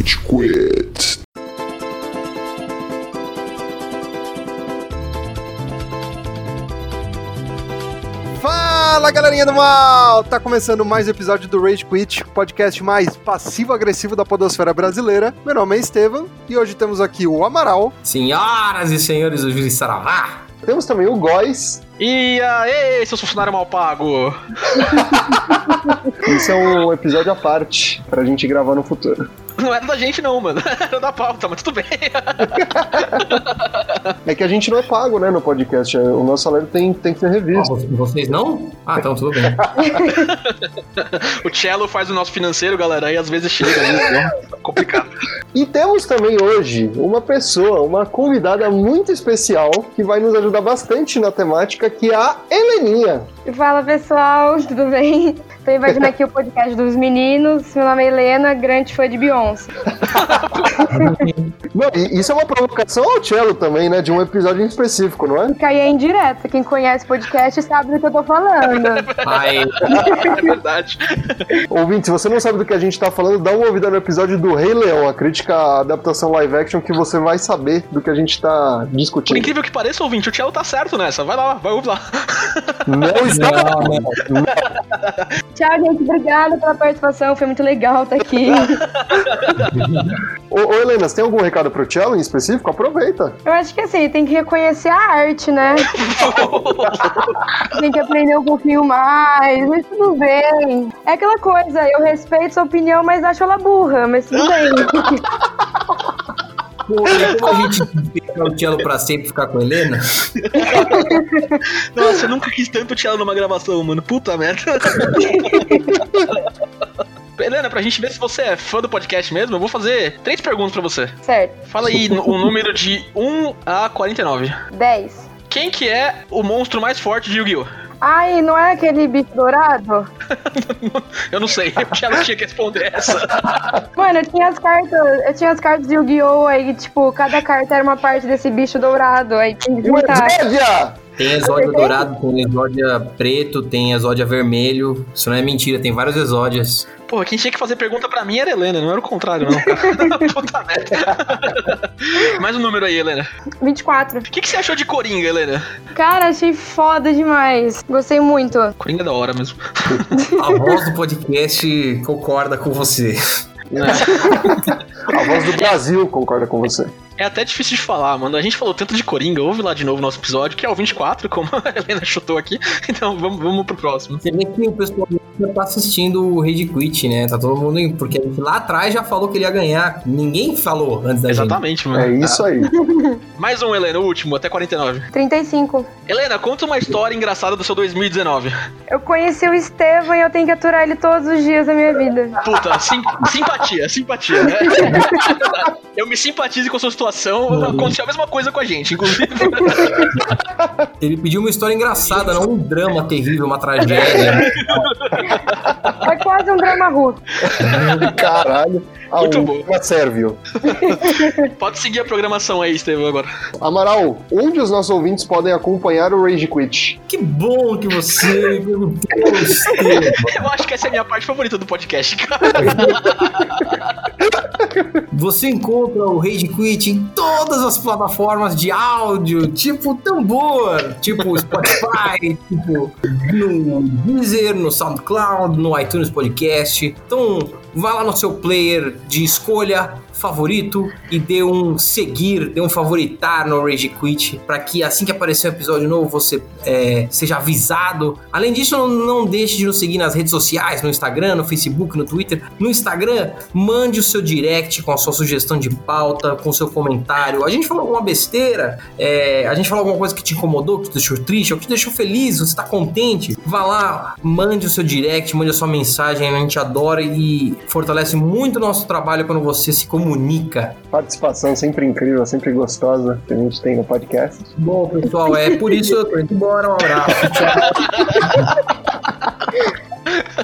Rage Quit. Fala galerinha do mal! Tá começando mais um episódio do Rage Quit, o podcast mais passivo-agressivo da podosfera brasileira. Meu nome é Estevam e hoje temos aqui o Amaral. Senhoras e senhores do Juiz Saravá. Temos também o Góis. E aí, seus funcionários mal pagos? Isso é um episódio à parte pra gente gravar no futuro. Não era da gente, não, mano. Era da pauta, mas tudo bem. É que a gente não é pago, né, no podcast. O nosso salário tem, tem que ser Ah, revisto. vo- vocês não? Ah, então tudo bem. o Cello faz o nosso financeiro, galera, aí às vezes chega, não. Tá complicado. E temos também hoje uma pessoa, uma convidada muito especial que vai nos ajudar bastante na temática, que é a Heleninha. Fala pessoal, tudo bem? Tô invadindo aqui o podcast dos meninos. Meu nome é Helena, grande fã de Beyoncé. Não, isso é uma provocação ao cello também, né? De um episódio em específico, não é? Caí em direta. Quem conhece o podcast sabe do que eu tô falando. Ai, É verdade. Ouvinte, se você não sabe do que a gente tá falando, dá uma ouvida no episódio do Rei Leão, a crítica à adaptação live action, que você vai saber do que a gente tá Por discutindo. incrível que pareça, ouvinte, o Cello tá certo nessa. Vai lá, vai ouvir lá. Não. não, não. Tchau, gente. Obrigada pela participação. Foi muito legal estar aqui. Ô, ô Helena, você tem algum recado pro cello em específico? Aproveita. Eu acho que assim, tem que reconhecer a arte, né? Tem que aprender um pouquinho mais, mas tudo bem. É aquela coisa, eu respeito sua opinião, mas acho ela burra, mas tudo bem. Pô, e como a gente fica o cello pra sempre ficar com a Helena? Nossa, eu nunca quis tanto Cello numa gravação, mano. Puta merda. Helena, pra gente ver se você é fã do podcast mesmo, eu vou fazer três perguntas pra você. Certo. Fala aí o número de 1 a 49. 10. Quem que é o monstro mais forte de Yu-Gi-Oh? Ai, não é aquele bicho dourado? Eu não sei, Thiago tinha que responder essa. Mano, eu tinha as cartas, eu tinha as cartas de Yu-Gi-Oh! aí, tipo, cada carta era uma parte desse bicho dourado, aí tem que juntar. Tem exódia dourado, tem exódia preto, tem exódia vermelho. Isso não é mentira, tem vários exódias. Pô, quem tinha que fazer pergunta pra mim era a Helena, não era o contrário, não. cara. Puta merda. Mais um número aí, Helena. 24. O que, que você achou de Coringa, Helena? Cara, achei foda demais. Gostei muito. Coringa é da hora mesmo. A voz do podcast concorda com você. A voz do Brasil concorda com você. É até difícil de falar, mano. A gente falou tanto de Coringa, ouve lá de novo o nosso episódio, que é o 24, como a Helena chutou aqui. Então vamos, vamos pro próximo. Você vê que o pessoal já tá assistindo o Rage Quit, né? Tá todo mundo. indo, Porque a gente lá atrás já falou que ele ia ganhar. Ninguém falou antes da gente. Exatamente, mano. É isso aí. Mais um, Helena, o último, até 49. 35. Helena, conta uma história engraçada do seu 2019. Eu conheci o Estevam e eu tenho que aturar ele todos os dias da minha vida. Puta, sim- simpatia, simpatia, né? Eu me simpatizo com a sua situação. Aconteceu a mesma coisa com a gente, inclusive. Ele pediu uma história engraçada, não um drama terrível, uma tragédia. É quase um drama russo. Caralho. Ah, Muito bom. Uma Sérvio. Pode seguir a programação aí, Estevão, agora. Amaral, onde os nossos ouvintes podem acompanhar o Rage Quit? Que bom que você perguntou, Estevam. Eu acho que essa é a minha parte favorita do podcast, cara. Você encontra o Rage Quit em todas as plataformas de áudio, tipo tambor, tipo Spotify, tipo no Deezer, no SoundCloud, no iTunes Podcast. Então, vá lá no seu player de escolha favorito e dê um seguir, dê um favoritar no Rage Quit, para que assim que aparecer um episódio novo você é, seja avisado. Além disso, não, não deixe de nos seguir nas redes sociais, no Instagram, no Facebook, no Twitter. No Instagram, mande o seu direct com a sua sugestão de pauta, com o seu comentário. A gente falou alguma besteira, é, a gente falou alguma coisa que te incomodou, que te deixou triste, ou que te deixou feliz, você está contente. Vá lá, mande o seu direct, mande a sua mensagem, a gente adora e fortalece muito o nosso trabalho quando você se comunica. Participação sempre incrível, sempre gostosa que a gente tem no podcast. Bom, pessoal, é por isso eu tô indo embora. Um abraço. Tchau.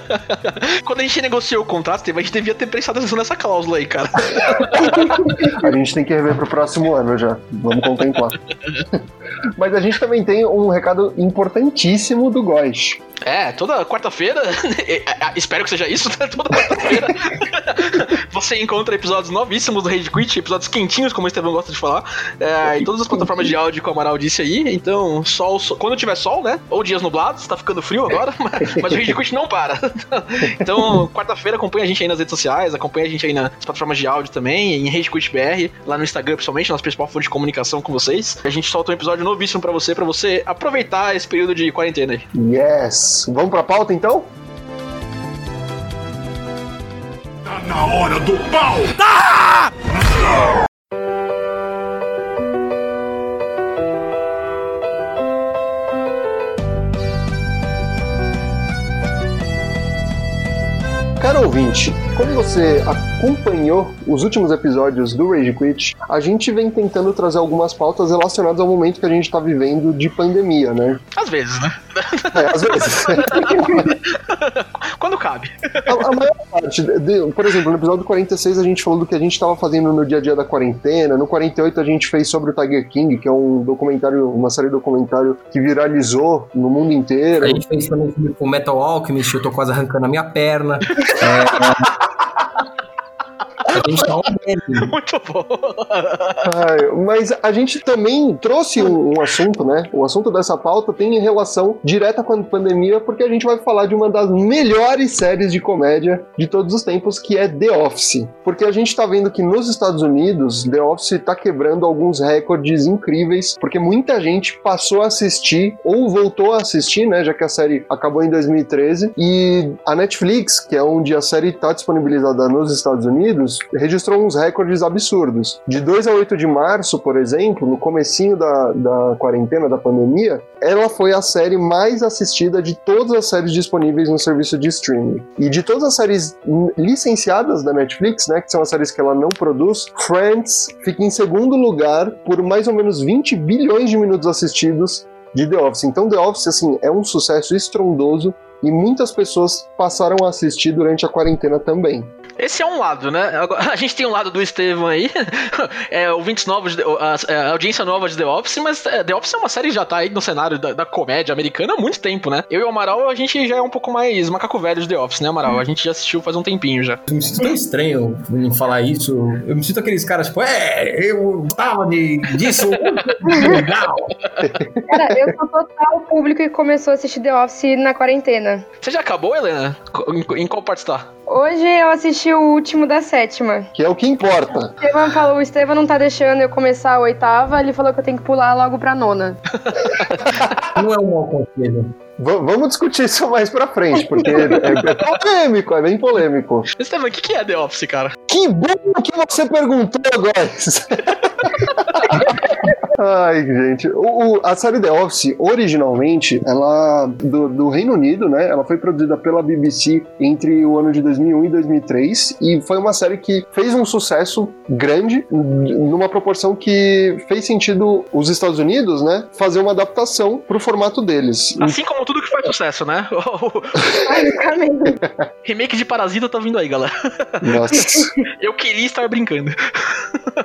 Quando a gente negociou o contrato, a gente devia ter prestado atenção nessa cláusula aí, cara. A gente tem que rever pro próximo ano já. Vamos contemplar. Mas a gente também tem um recado importantíssimo do Góis. É, toda quarta-feira, é, é, espero que seja isso, né? toda quarta-feira, você encontra episódios novíssimos do Rage Quit, episódios quentinhos, como o Estevão gosta de falar, é, em todas as plataformas de áudio que o Amaral disse aí. Então, sol, sol- quando tiver sol, né? Ou dias nublados, tá ficando frio agora, mas, mas o Rage Quit não para. Então, quarta-feira acompanha a gente aí nas redes sociais, acompanha a gente aí nas plataformas de áudio também, em Rage Quit BR, lá no Instagram, principalmente, nossa principal fonte de comunicação com vocês. A gente solta um episódio novíssimo pra você, pra você aproveitar esse período de quarentena aí. Yes! Vamos pra pauta então? Tá na hora do pau! Caro ouvinte, como você acompanhou os últimos episódios do Rage Quit, a gente vem tentando trazer algumas pautas relacionadas ao momento que a gente está vivendo de pandemia, né? Às vezes, né? É, às vezes. Quando cabe. A, a maior parte, de- por exemplo, no episódio 46 a gente falou do que a gente estava fazendo no dia a dia da quarentena, no 48 a gente fez sobre o Tiger King, que é um documentário, uma série documentário que viralizou no mundo inteiro. A gente fez também com Metal Alchemist, eu tô quase arrancando a minha perna. É, A gente tá um meme. Muito bom. Ai, mas a gente também trouxe um, um assunto, né? O assunto dessa pauta tem relação direta com a pandemia, porque a gente vai falar de uma das melhores séries de comédia de todos os tempos, que é The Office. Porque a gente tá vendo que nos Estados Unidos, The Office tá quebrando alguns recordes incríveis, porque muita gente passou a assistir ou voltou a assistir, né? Já que a série acabou em 2013. E a Netflix, que é onde a série tá disponibilizada nos Estados Unidos, registrou uns recordes absurdos. De 2 a 8 de março, por exemplo, no comecinho da, da quarentena, da pandemia, ela foi a série mais assistida de todas as séries disponíveis no serviço de streaming. E de todas as séries licenciadas da Netflix, né, que são as séries que ela não produz, Friends fica em segundo lugar por mais ou menos 20 bilhões de minutos assistidos de The Office. Então The Office, assim, é um sucesso estrondoso e muitas pessoas passaram a assistir durante a quarentena também. Esse é um lado, né? Agora, A gente tem um lado do Estevam aí, é, ouvintes novos, de, a, a audiência nova de The Office, mas é, The Office é uma série que já tá aí no cenário da, da comédia americana há muito tempo, né? Eu e o Amaral, a gente já é um pouco mais macaco velho de The Office, né, Amaral? A gente já assistiu faz um tempinho já. Eu me sinto tão estranho em falar isso. Eu me sinto aqueles caras, tipo, é, eu gostava de, disso. Legal. Cara, eu sou total público que começou a assistir The Office na quarentena. Você já acabou, Helena? Em, em qual parte está? Hoje eu assisti o último da sétima. Que é o que importa. O Estevam falou, o Estevam não tá deixando eu começar a oitava, ele falou que eu tenho que pular logo pra nona. Não é um mau conselho. V- vamos discutir isso mais pra frente, porque é, é polêmico, é bem polêmico. Estevam, o que, que é The Office, cara? Que bom que você perguntou, guys! Ai, gente. O, o- a série The Office, originalmente, ela do, do Reino Unido, né? Ela foi produzida pela BBC entre o ano de 2001 e 2003 e foi uma série que fez um sucesso grande numa proporção que fez sentido os Estados Unidos, né? Fazer uma adaptação pro formato deles. Assim como tudo que faz sucesso, né? Basicamente. remake de Parasita tá vindo aí, galera. Nossa. Eu queria estar brincando.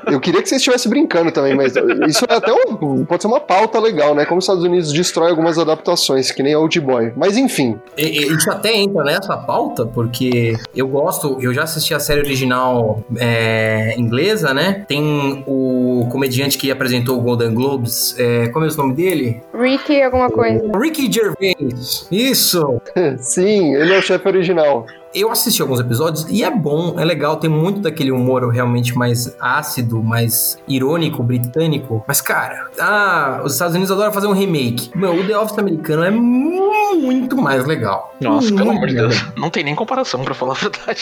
Eu queria que você estivesse brincando também, mas isso é até um, pode ser uma pauta legal, né? Como os Estados Unidos destrói algumas adaptações, que nem Old Boy. Mas enfim, E- e- Isso até entra nessa pauta, porque eu gosto, eu já assisti a série original é, inglesa, né? Tem o comediante que apresentou o Golden Globes, é, como é o nome dele? Ricky, alguma coisa. Ricky Gervais. Isso! sim, ele é o chefe original. Eu assisti alguns episódios e é bom, é legal, tem muito daquele humor realmente mais ácido, mais irônico, britânico. Mas, cara, ah, os Estados Unidos adoram fazer um remake. Meu, o The Office americano é muito mais legal. Nossa, pelo Muito amor de Deus. legal. Não tem nem comparação, pra falar a verdade.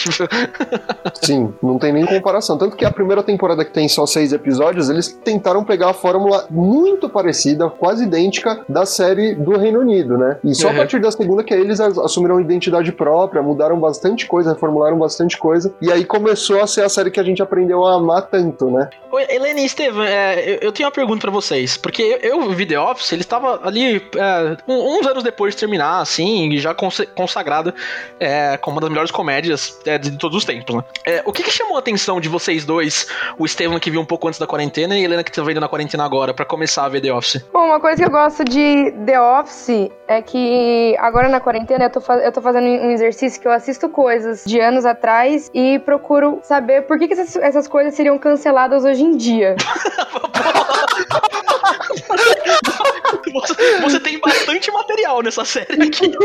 Sim, não tem nem comparação. Tanto que a primeira temporada que tem só seis episódios, eles tentaram pegar a fórmula muito parecida, quase idêntica, da série do Reino Unido, né? E só Uhum. a partir da segunda que aí eles as- assumiram identidade própria, mudaram bastante coisa, reformularam bastante coisa. E aí começou a ser a série que a gente aprendeu a amar tanto, né? Oi, Helene e Estevam, é, eu, eu tenho uma pergunta pra vocês. Porque eu, eu vi The Office, ele estava ali é, uns anos depois de terminar. Dominar, assim, e já cons- consagrada é, como uma das melhores comédias é, de todos os tempos, né? É, o que, que chamou a atenção de vocês dois, o Estevam que viu um pouco antes da quarentena e a Helena que tá vendo na quarentena agora, pra começar a ver The Office? Bom, uma coisa que eu gosto de The Office é que agora na quarentena eu tô, eu tô fazendo um exercício que eu assisto coisas de anos atrás e procuro saber por que, que essas, essas coisas seriam canceladas hoje em dia. Você, você tem bastante material nessa série aqui.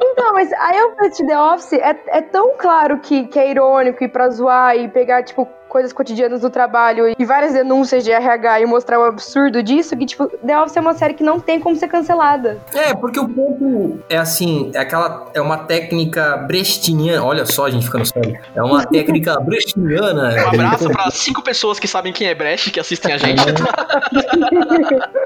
Então, mas aí eu assisti The Office, é, é tão claro que, que é irônico e pra zoar e pegar, tipo, coisas cotidianas do trabalho e várias denúncias de RH e mostrar o absurdo disso, que, tipo, The Office é uma série que não tem como ser cancelada. É, porque o ponto é assim, é aquela. É uma técnica brechtiana. Olha só, a gente ficando sério. É uma técnica brechtiana. Um abraço pra cinco pessoas que sabem quem é Brecht, que assistem a gente.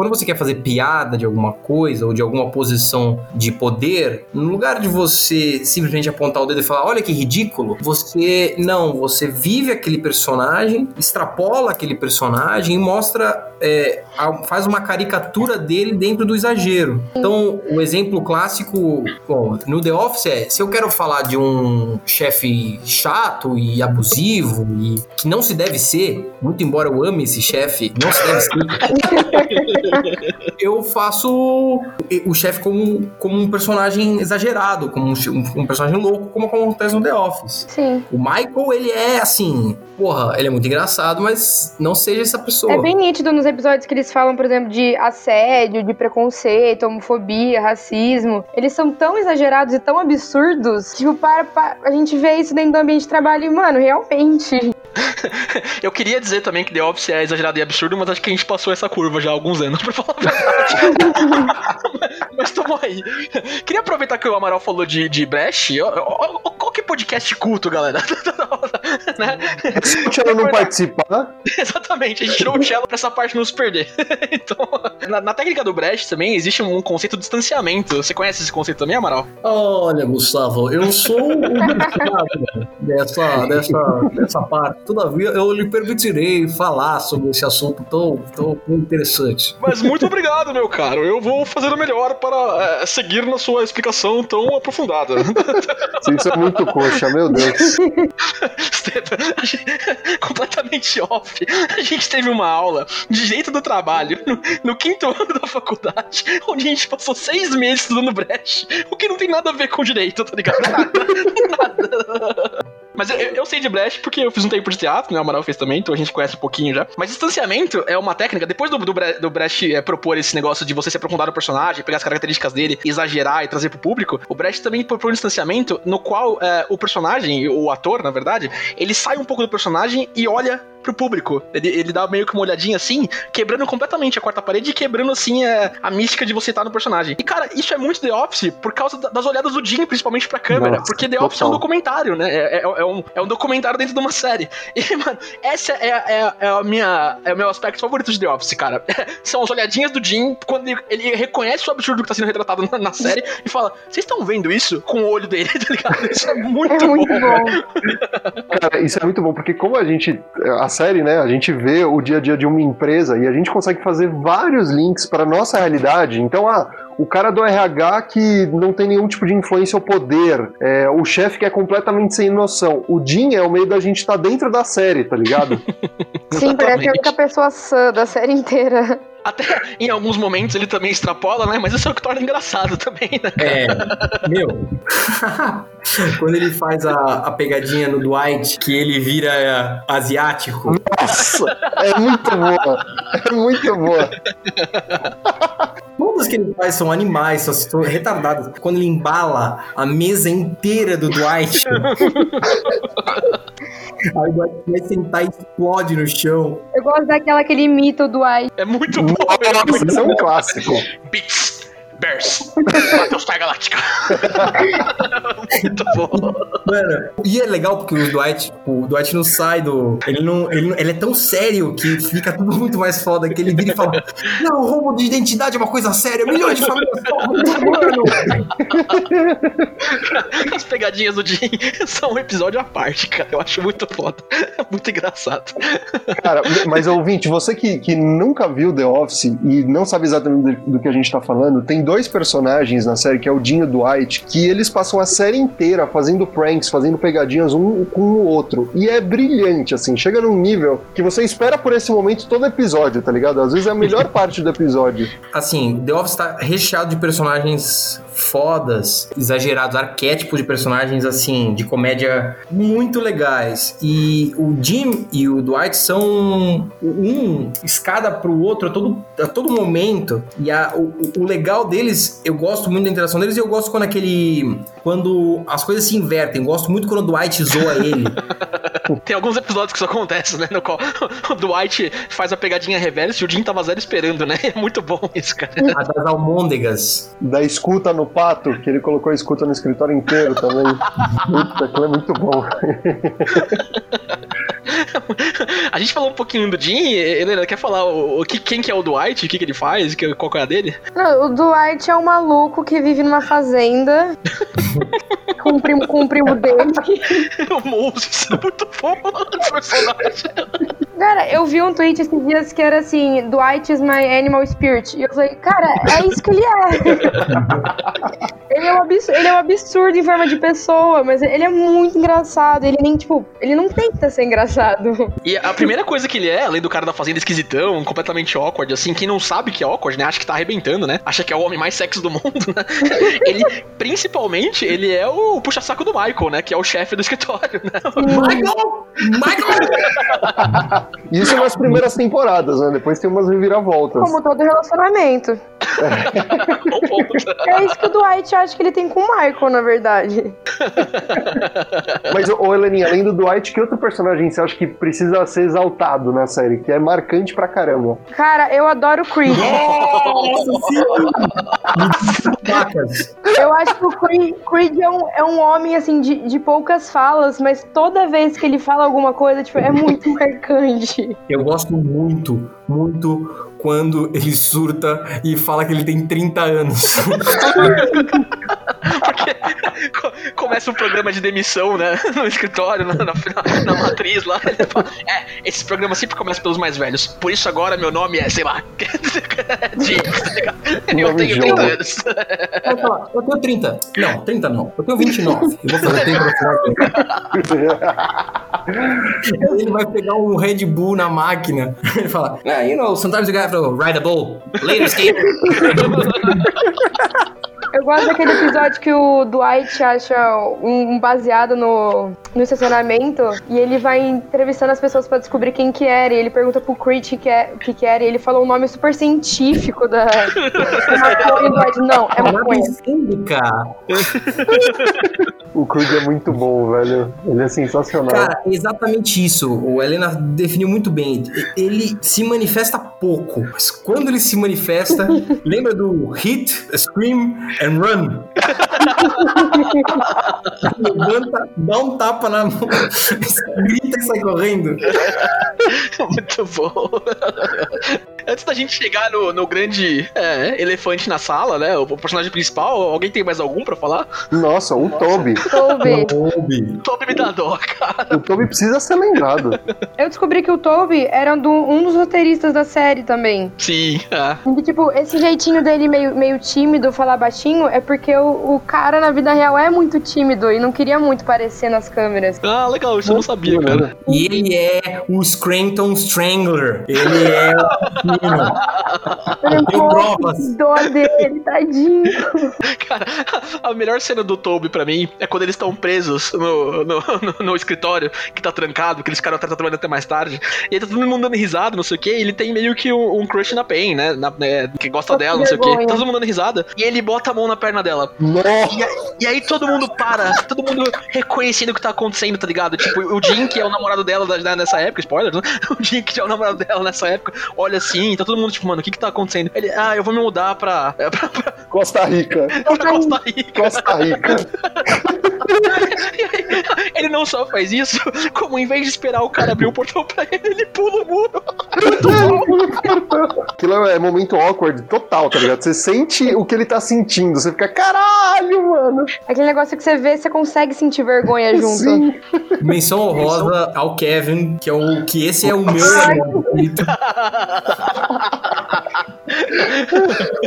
Quando você quer fazer piada de alguma coisa ou de alguma posição de poder, no lugar de você simplesmente apontar o dedo e falar, olha que ridículo, você não, você vive aquele personagem, extrapola aquele personagem e mostra, é, faz uma caricatura dele dentro do exagero. Então, o exemplo clássico, bom, no The Office é, se eu quero falar de um chefe chato e abusivo e que não se deve ser, muito embora eu ame esse chefe, não se deve ser eu faço o chefe como, como um personagem exagerado, como um, um personagem louco, como acontece no The Office. Sim. O Michael, ele é assim, porra, ele é muito engraçado, mas não seja essa pessoa. É bem nítido nos episódios que eles falam, por exemplo, de assédio, de preconceito, homofobia, racismo. Eles são tão exagerados e tão absurdos. Tipo, para, para a gente vê isso dentro do ambiente de trabalho e, mano, realmente. Eu queria dizer também que The Office é exagerado e absurdo, mas acho que a gente passou essa curva já há alguns anos, pra falar a verdade. mas tamo aí. Queria aproveitar que o Amaral falou de, de Brecht. Qual que é podcast culto, galera? né? Se o Tchelo não participar, Exatamente, a gente tirou o cello pra essa parte não se perder. então, na, na técnica do Brecht também existe um conceito de distanciamento. Você conhece esse conceito também, Amaral? Olha, Gustavo, eu sou o dessa, dessa, dessa parte. Todavia, eu lhe permitirei falar sobre esse assunto tão, tão interessante. Mas muito obrigado, meu caro. Eu vou fazer o melhor para é, seguir na sua explicação tão aprofundada. vocês são muito coxa, meu Deus. Gente- completamente off. A gente teve uma aula de direito do trabalho no, no quinto ano da faculdade, onde a gente passou seis meses estudando Brecht, o que não tem nada a ver com direito, tá ligado? Nada. Nada. Mas eu, eu sei de Brecht porque eu fiz um tempo de teatro, né? O Amaral fez também, então a gente conhece um pouquinho já. Mas distanciamento é uma técnica, depois do, do, do Brecht é, propor esse negócio de você se aprofundar no personagem, pegar as características dele, exagerar e trazer pro público, o Brecht também propõe um distanciamento no qual é, o personagem, o ator, na verdade, ele sai um pouco do personagem e olha pro público. Ele, ele dá meio que uma olhadinha assim, quebrando completamente a quarta parede e quebrando assim é, a mística de você estar no personagem. E cara, isso é muito The Office por causa da- das olhadas do Jim, principalmente pra câmera. Nossa, porque The Office é um total. documentário, né? É, é- é um, é um documentário dentro de uma série. E, mano, essa é, é, é a minha, é o meu aspecto favorito de The Office, cara. São as olhadinhas do Jim quando ele, ele reconhece o absurdo que tá sendo retratado na, na série e fala: Vocês estão vendo isso com o olho dele, tá ligado? Isso é muito, É muito bom. bom. Cara, isso é muito bom, porque como a gente. A série, né? A gente vê o dia a dia de uma empresa e a gente consegue fazer vários links para nossa realidade. Então, ah, o cara do RH que não tem nenhum tipo de influência ou poder, é, o chefe que é completamente sem noção. O Jim é o meio da gente estar dentro da série, tá ligado? Sim, parece que é a única pessoa sã da série inteira. Até em alguns momentos ele também extrapola, né? Mas isso é o que torna engraçado também, né? É, meu. Quando ele faz a, a pegadinha no Dwight, que ele vira é, asiático. Nossa, é muito boa. É muito boa. Todas que ele faz são animais, são, são retardadas. Quando ele embala a mesa inteira do Dwight. Aí o Dwight vai sentar e explode no chão. Eu gosto daquela que ele imita o Dwight. É muito bom. é Nossa, muito isso é um clássico. Bits, Bears. Battlestar Galáctica. Muito bom. Mano, e é legal porque o Dwight, tipo, o Dwight não sai do. Ele não, ele não- Ele é tão sério que fica tudo muito mais foda. Que ele vira e fala: Não, roubo de identidade é uma coisa séria. Milhões de famílias. As pegadinhas do Jim são um episódio à parte, cara. Eu acho muito foda. Muito engraçado. Cara, mas ouvinte, você que, que nunca viu The Office e não sabe exatamente do, do que a gente tá falando, tem dois personagens na série, que é o Dean e o Dwight, que eles passam a série inteira fazendo pranks, fazendo pegadinhas um com o outro. E é brilhante, assim, chega num nível que você espera por esse momento todo episódio, tá ligado? Às vezes é a melhor parte do episódio. Assim, The Office tá recheado de personagens fodas, exagerados, arquétipos de personagens, assim, de comédia muito legais. E o Jim e o Dwight são um escada pro outro a todo, a todo momento. E a, o, o legal deles, eu gosto muito da interação deles e eu gosto quando aquele. Quando as coisas se invertem. Eu gosto muito quando o Dwight zoa ele. Tem alguns episódios que isso acontece, né? No qual o Dwight faz a pegadinha reversa e o Jim tava zero esperando, né? É muito bom isso, cara. a das almôndegas. Da escuta no pato, que ele colocou a escuta no escritório inteiro também. Puta, aquilo é muito bom. A gente falou um pouquinho do Jim. Helena, quer falar o, o que, quem que é o Dwight? O que, que ele faz? Que, qual que é a dele? Não, o Dwight é um maluco que vive numa fazenda com o primo, com o primo dele. o Moses. É muito bom o personagem. Cara, eu vi um tweet esses dias que era assim: Dwight is my animal spirit. E eu falei, cara, é isso que ele é. ele, é um absurdo, ele é um absurdo em forma de pessoa, mas ele é muito engraçado. Ele nem, tipo, ele não tenta ser engraçado. E a primeira coisa que ele é, além do cara da fazenda esquisitão, completamente awkward, assim, quem não sabe que é awkward, né? Acha que tá arrebentando, né? Acha que é o homem mais sexy do mundo, né? Ele, principalmente, ele é o puxa-saco do Michael, né? Que é o chefe do escritório, né? Michael! Michael! Isso nas primeiras temporadas, né? Depois tem umas reviravoltas. Como todo relacionamento. É isso que o Dwight acha que ele tem com o Michael, na verdade. Mas, ô Heleninha, além do Dwight, que outro personagem você acha que precisa ser exaltado na série? Que é marcante pra caramba. Cara, eu adoro o Creed. Vacas. Eu acho que o Creed, Creed é, um, é um homem, assim, de, de poucas falas, mas toda vez que ele fala alguma coisa, tipo, é muito marcante. Eu gosto muito, muito quando ele surta e fala que ele tem 30 anos. Porque começa um programa de demissão, né? No escritório, na, na, na matriz lá. Ele fala, é, esse programa sempre começa pelos mais velhos. Por isso agora meu nome é, sei lá. James, tá? Eu tenho Joe. 30 anos. Vai falar, eu tenho 30. Não, 30 não. Eu tenho 29. Eu vou fazer 30 no final. Ele vai pegar um Red Bull na máquina. Ele fala, ah, you know, sometimes you have to ride a bull. Later, skater. Eu gosto daquele episódio que o Dwight acha um baseado no, no estacionamento e ele vai entrevistando as pessoas pra descobrir quem que era. E ele pergunta pro Creed o que, que, é, que, que era. E ele falou um nome super científico da, não, é maconha. O Creed é muito bom, velho. Ele é sensacional. Cara, é exatamente isso. O Helena definiu muito bem. Ele se manifesta pouco, mas quando ele se manifesta, lembra do hit, scream and run. Levanta, dá um tapa na mão, grita e sai correndo. Muito bom. Antes da gente chegar no, no grande é, elefante na sala, né? O personagem principal, alguém tem mais algum pra falar? Nossa, o Toby. Toby. Toby. Toby me dá dó, cara. O Toby precisa ser lembrado. Eu descobri que o Toby era do- um dos roteiristas da série também. Sim, é. E, tipo, esse jeitinho dele meio, meio tímido, falar baixinho, é porque o, o cara na vida real é muito tímido e não queria muito parecer nas câmeras. Ah, legal, isso eu não sabia, cara. E ele é o Scranton Strangler. Ele é. Eu tenho provas. Dó dele, tadinho. Cara, a melhor cena do Toby pra mim é quando eles estão presos no, no, no- no escritório, que tá trancado, que eles ficaram trabalhando até mais tarde. E aí tá todo mundo dando risada, não sei o que. E ele tem meio que um, um crush na Pen, né? Na- né, que gosta dela, não sei o que. Tá todo mundo dando risada. E ele bota a mão na perna dela. E, a- e aí todo mundo para, todo mundo reconhecendo o que tá acontecendo, tá ligado? Tipo, o Jim, que é o namorado dela nessa época, spoiler, né? O Jim, que é o namorado dela nessa época, olha assim assim, tá todo mundo tipo, mano, o que que tá acontecendo? Ele, ah, eu vou me mudar pra, é, pra, pra, Costa Rica. pra Costa Rica. Costa Rica. Ele não só faz isso, como em vez de esperar o cara abrir o portão pra ele, ele pula o muro. Aquilo é momento awkward total, tá ligado? Você sente o que ele tá sentindo. Você fica, caralho, mano. Aquele negócio que você vê, você consegue sentir vergonha junto. Sim. Menção honrosa ao Kevin, que é o que esse é o meu amor.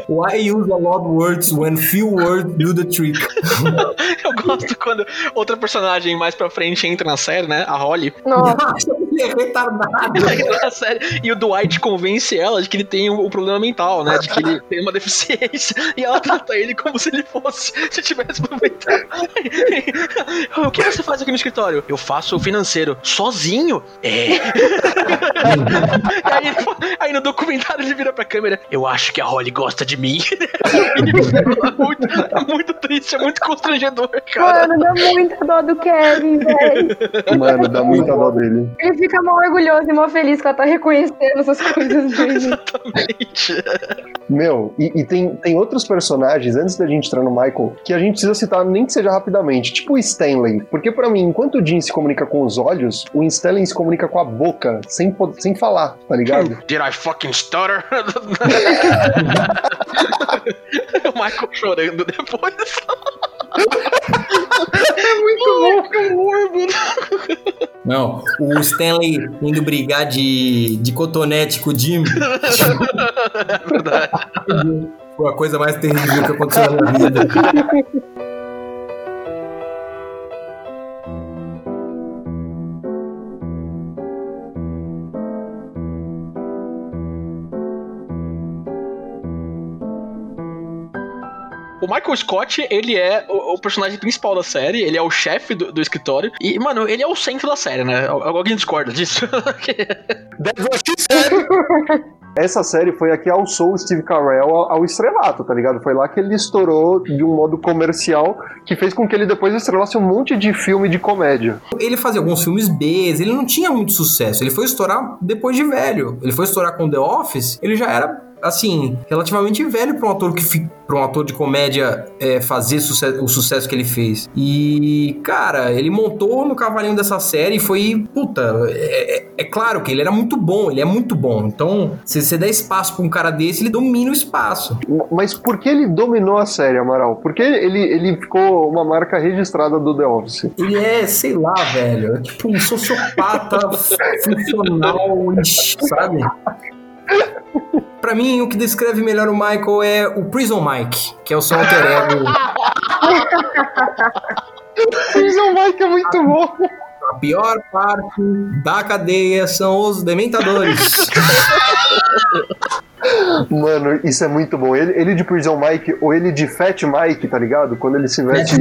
Why use a lot of words when few words do the trick? Eu gosto quando outra personagem mais pra frente entra na série, né? A Holly. Nossa, Ele é retardado. série e o Dwight convence ela de que ele tem um, um problema mental, né? De que ele tem uma deficiência. E ela trata ele como se ele fosse, se tivesse aproveitado. o que você faz aqui no escritório? Eu faço o financeiro. Sozinho? É. aí, aí no documentário ele vira pra câmera. Eu acho que a Holly gosta de mim. é, muito, é muito triste, é muito constrangedor, cara. mano, dá muita dó do Kevin, velho. Mano, dá muita dó dele. Ele fica mal orgulhoso e mal feliz que ela tá reconhecendo essas coisas dele. Exatamente. Meu, e, e tem, tem outros personagens, antes da gente entrar no Michael, que a gente precisa citar, nem que seja rapidamente, tipo o Stanley. Porque pra mim, enquanto o Jim se comunica com os olhos, o Stanley se comunica com a boca, sem, sem falar, tá ligado? Did I fucking stutter? o Michael chorando depois. É muito bom. Que humor, mano. Não, o Stanley indo brigar de, de cotonete com o Jim É verdade. foi a coisa mais terrível que aconteceu na minha vida. O Michael Scott, ele é o, o personagem principal da série, ele é o chefe do, do escritório. E, mano, ele é o centro da série, né? Al- Alguém discorda disso? Essa série foi a que alçou o Steve Carell ao ao estrelato, tá ligado? Foi lá que ele estourou de um modo comercial que fez com que ele depois estrelasse um monte de filme de comédia. Ele fazia alguns filmes B, ele não tinha muito sucesso. Ele foi estourar depois de velho. Ele foi estourar com The Office, ele já era, assim, relativamente velho pra um ator que pra um ator de comédia é, fazer suce- o sucesso que ele fez. E, cara, ele montou no cavalinho dessa série e foi, puta, é, é- é claro que ele era muito bom, ele é muito bom. Então, se você der espaço pra um cara desse, ele domina o espaço. Mas por que ele dominou a série, Amaral? Porque ele, ele ficou uma marca registrada do The Office. Ele é, sei lá, velho, é tipo um sociopata funcional, sabe? Pra mim, o que descreve melhor o Michael é o Prison Mike, que é o seu alter ego. Prison Mike é muito bom. A pior parte da cadeia são os dementadores. Mano, isso é muito bom. Ele, ele de Prison Mike ou ele de Fat Mike, tá ligado? Quando ele se veste.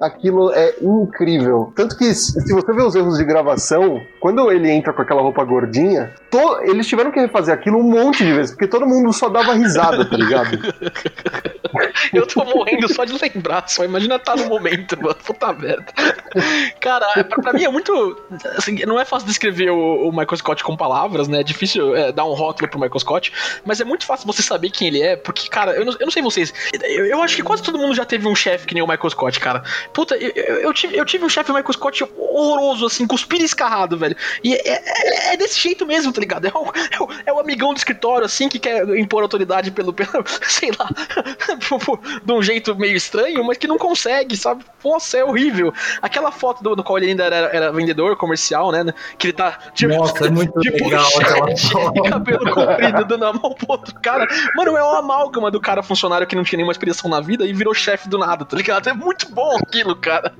Aquilo é incrível. Tanto que, se você ver os erros de gravação, quando ele entra com aquela roupa gordinha, to- eles tiveram que refazer aquilo um monte de vezes, porque todo mundo só dava risada, tá ligado? Eu tô morrendo só de lembrar, só imagina estar no momento, mano. Puta merda. Cara, é, pra, pra mim é muito. Assim, não é fácil descrever o, o Michael Scott com palavras, né? É difícil é, dar um rótulo pro Michael Scott, mas é muito fácil você saber quem ele é, porque, cara, eu não, eu não sei vocês. Eu, eu acho que quase todo mundo já teve um chefe que nem o Michael Scott, cara. Puta, eu, eu, tive, eu tive um chefe Michael Scott horroroso, assim, cuspido escarrado, velho. E é, é- é desse jeito mesmo, tá ligado? É o, é, o, é o amigão do escritório, assim, que quer impor autoridade pelo, pelo sei lá, de um jeito meio estranho, mas que não consegue, sabe? Nossa, é horrível. Aquela foto do, do qual ele ainda era, era vendedor comercial, né? Que ele tá de, Nossa, é muito de legal foto. cabelo comprido, dando mão pro outro cara. Mano, é uma amálgama do cara funcionário que não tinha nenhuma experiência na vida e virou chefe do nada, tá ligado? É muito bom aquilo, cara.